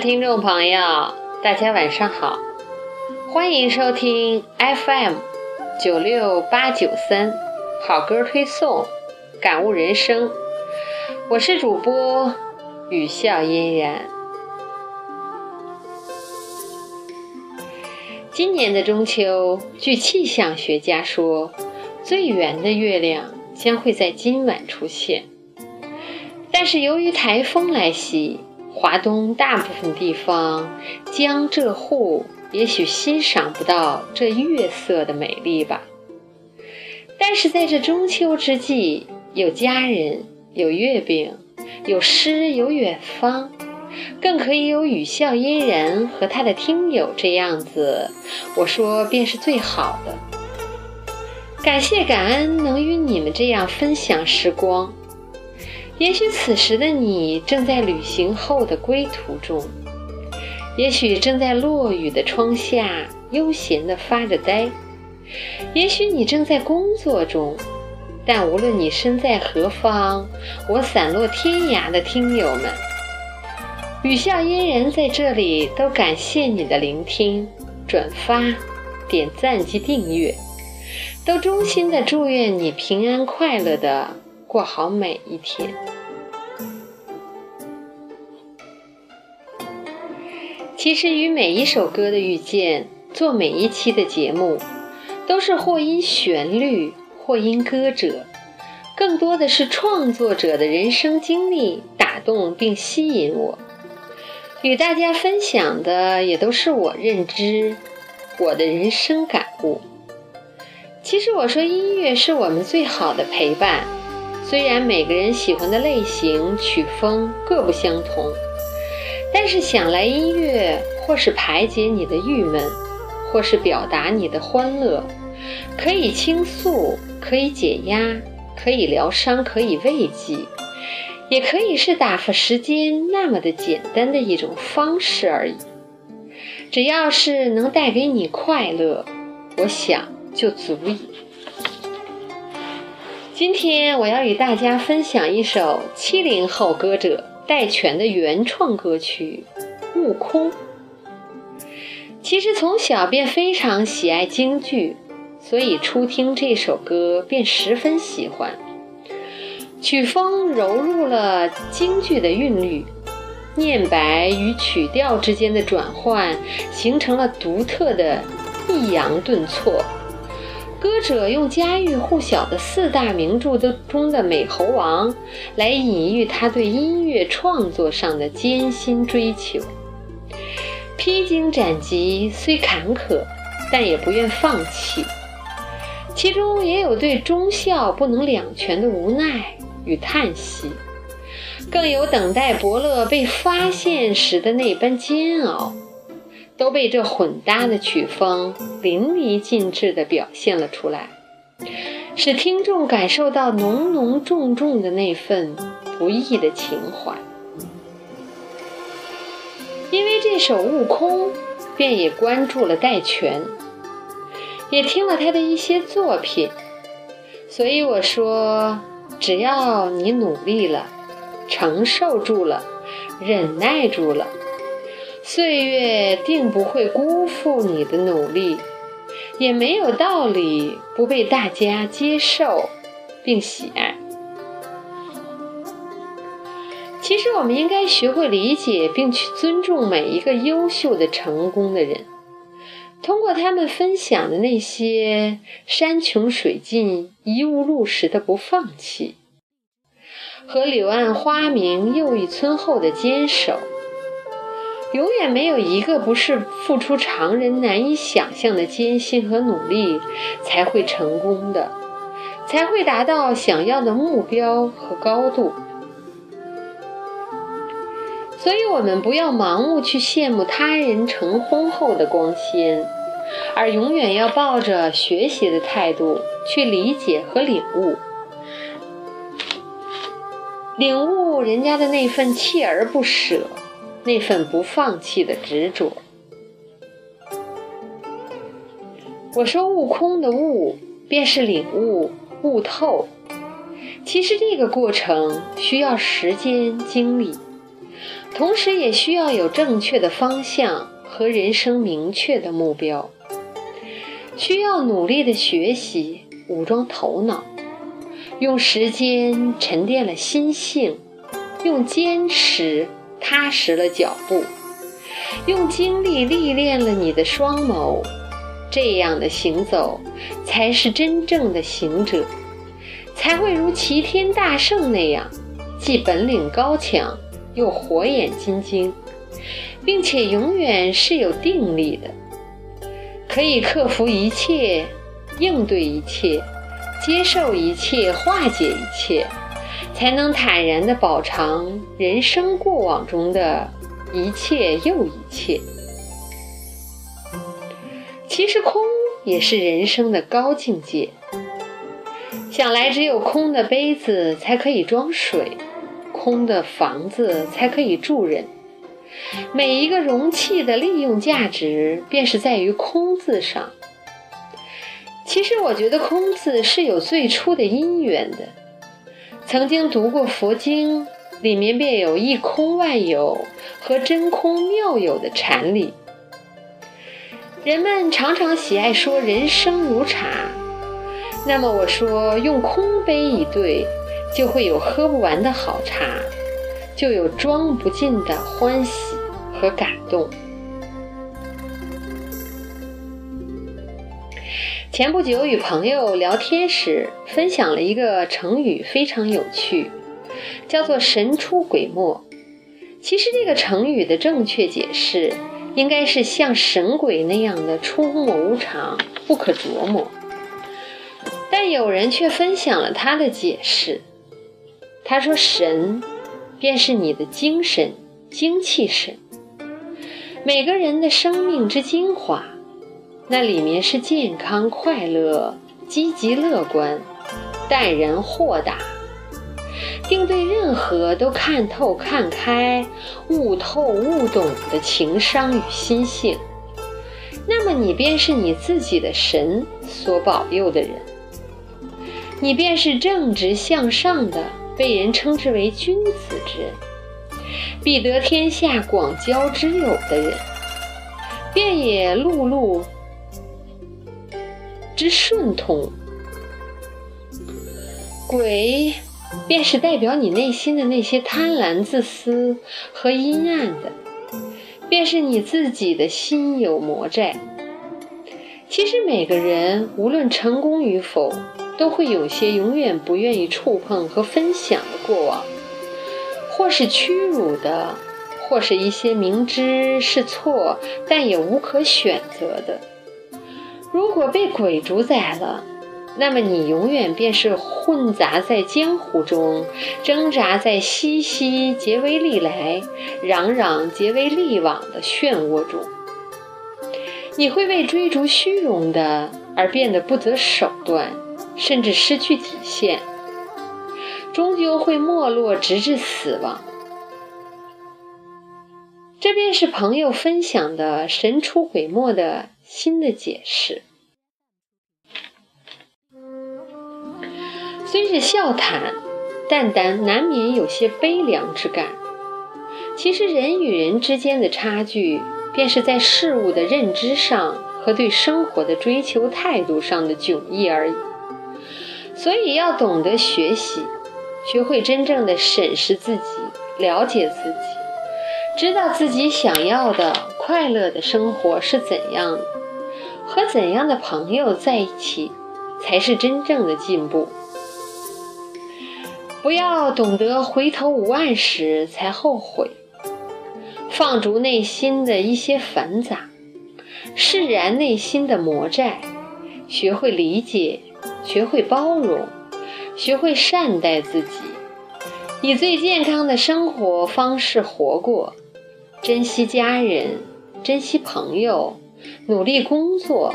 听众朋友，大家晚上好，欢迎收听 FM 九六八九三好歌推送，感悟人生。我是主播雨笑嫣然。今年的中秋，据气象学家说，最圆的月亮将会在今晚出现。但是由于台风来袭，华东大部分地方江浙沪也许欣赏不到这月色的美丽吧。但是在这中秋之际，有家人，有月饼，有诗，有远方，更可以有雨笑嫣然和他的听友这样子，我说便是最好的。感谢感恩能与你们这样分享时光。也许此时的你正在旅行后的归途中，也许正在落雨的窗下悠闲地发着呆，也许你正在工作中。但无论你身在何方，我散落天涯的听友们，雨笑嫣然在这里都感谢你的聆听、转发、点赞及订阅，都衷心的祝愿你平安快乐的。过好每一天。其实与每一首歌的遇见，做每一期的节目，都是或因旋律，或因歌者，更多的是创作者的人生经历打动并吸引我。与大家分享的也都是我认知、我的人生感悟。其实我说，音乐是我们最好的陪伴。虽然每个人喜欢的类型、曲风各不相同，但是想来音乐或是排解你的郁闷，或是表达你的欢乐，可以倾诉，可以解压，可以疗伤，可以慰藉，也可以是打发时间那么的简单的一种方式而已。只要是能带给你快乐，我想就足矣。今天我要与大家分享一首七零后歌者戴荃的原创歌曲《悟空》。其实从小便非常喜爱京剧，所以初听这首歌便十分喜欢。曲风融入了京剧的韵律，念白与曲调之间的转换形成了独特的抑扬顿挫。歌者用家喻户晓的四大名著的中的《美猴王》来隐喻他对音乐创作上的艰辛追求。披荆斩棘虽坎坷，但也不愿放弃。其中也有对忠孝不能两全的无奈与叹息，更有等待伯乐被发现时的那般煎熬。都被这混搭的曲风淋漓尽致地表现了出来，使听众感受到浓浓重重的那份不易的情怀。因为这首《悟空》，便也关注了戴荃，也听了他的一些作品，所以我说，只要你努力了，承受住了，忍耐住了。岁月定不会辜负你的努力，也没有道理不被大家接受并喜爱。其实，我们应该学会理解并去尊重每一个优秀的、成功的人，通过他们分享的那些山穷水尽疑无路时的不放弃，和柳暗花明又一村后的坚守。永远没有一个不是付出常人难以想象的艰辛和努力才会成功的，才会达到想要的目标和高度。所以，我们不要盲目去羡慕他人成婚后的光鲜，而永远要抱着学习的态度去理解和领悟，领悟人家的那份锲而不舍。那份不放弃的执着。我说悟空的悟，便是领悟、悟透。其实这个过程需要时间、精力，同时也需要有正确的方向和人生明确的目标，需要努力的学习，武装头脑，用时间沉淀了心性，用坚持踏实了脚步，用精力历练了你的双眸。这样的行走，才是真正的行者，才会如齐天大圣那样，既本领高强。又火眼金睛，并且永远是有定力的，可以克服一切，应对一切，接受一切，化解一切，才能坦然地饱尝人生过往中的一切又一切。其实空也是人生的高境界。想来，只有空的杯子才可以装水。空的房子才可以住人。每一个容器的利用价值，便是在于“空”字上。其实，我觉得“空”字是有最初的因缘的。曾经读过佛经，里面便有一空万有和真空妙有的禅理。人们常常喜爱说“人生如茶”，那么我说用空杯一对。就会有喝不完的好茶，就有装不尽的欢喜和感动。前不久与朋友聊天时，分享了一个成语，非常有趣，叫做“神出鬼没”。其实这个成语的正确解释，应该是像神鬼那样的出没无常、不可琢磨。但有人却分享了他的解释。他说：“神，便是你的精神、精气神。每个人的生命之精华，那里面是健康、快乐、积极、乐观、待人、豁达，并对任何都看透、看开、悟透、悟懂的情商与心性。那么，你便是你自己的神所保佑的人，你便是正直向上的。”被人称之为君子之人，必得天下广交之友的人，便也碌碌之顺通。鬼，便是代表你内心的那些贪婪、自私和阴暗的，便是你自己的心有魔债。其实每个人无论成功与否。都会有些永远不愿意触碰和分享的过往，或是屈辱的，或是一些明知是错但也无可选择的。如果被鬼主宰了，那么你永远便是混杂在江湖中，挣扎在熙熙皆为利来，攘攘皆为利往的漩涡中。你会为追逐虚荣的而变得不择手段。甚至失去底线，终究会没落，直至死亡。这便是朋友分享的“神出鬼没”的新的解释。虽是笑谈，但但难免有些悲凉之感。其实，人与人之间的差距，便是在事物的认知上和对生活的追求态度上的迥异而已。所以要懂得学习，学会真正的审视自己，了解自己，知道自己想要的快乐的生活是怎样的，和怎样的朋友在一起才是真正的进步。不要懂得回头无岸时才后悔，放逐内心的一些繁杂，释然内心的魔债，学会理解。学会包容，学会善待自己，以最健康的生活方式活过，珍惜家人，珍惜朋友，努力工作。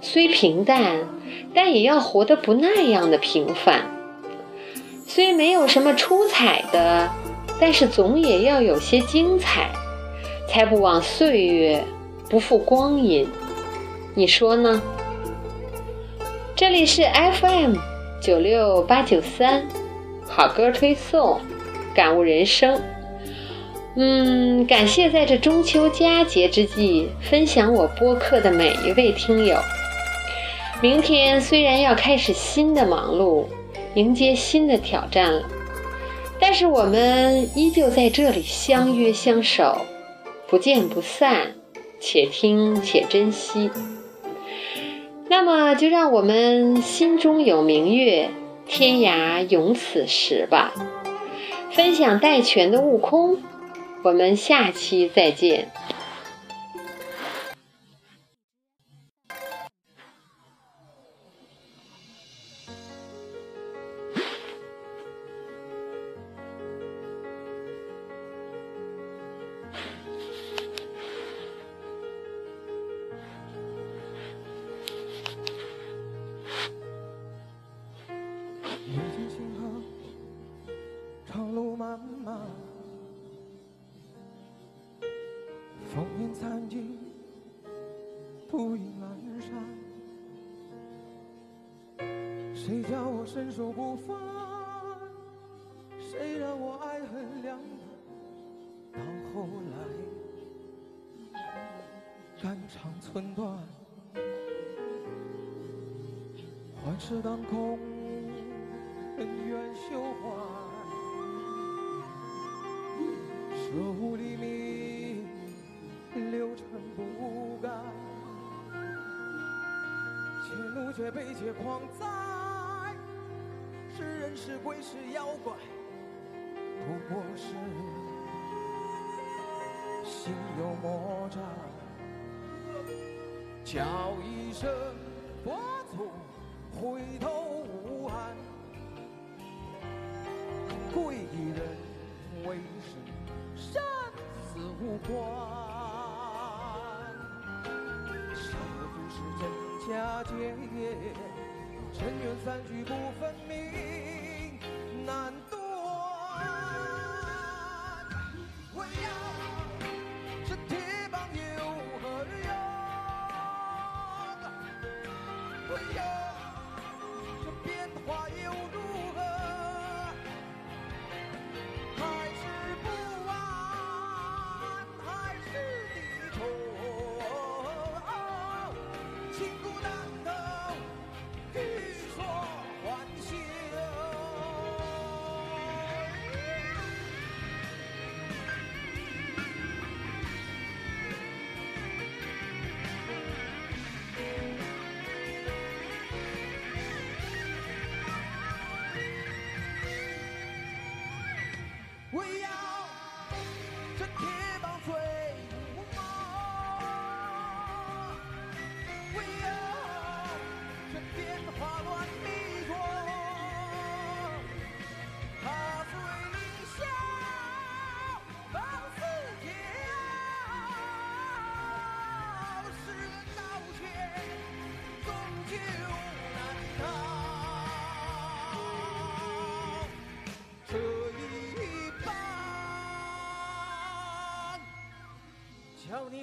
虽平淡，但也要活得不那样的平凡。虽没有什么出彩的，但是总也要有些精彩，才不枉岁月，不负光阴。你说呢？这里是 FM 九六八九三，好歌推送，感悟人生。嗯，感谢在这中秋佳节之际分享我播客的每一位听友。明天虽然要开始新的忙碌，迎接新的挑战了，但是我们依旧在这里相约相守，不见不散，且听且珍惜。那么，就让我们心中有明月，天涯永此时吧。分享戴荃的《悟空》，我们下期再见。身手不凡？谁让我爱恨两难？到后来，肝肠寸断，幻世当空，恩怨休怀，舍无黎明。流尘不改，且怒且悲且狂哉！是鬼是妖怪，不过是心有魔障。叫一声佛祖，回头无岸，贵人为师，生死无关。假借尘缘散聚不分明，难断。为呀，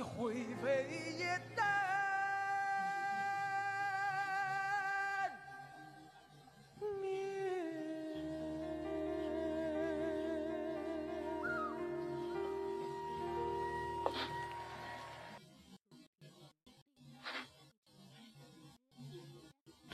灰飞烟灭。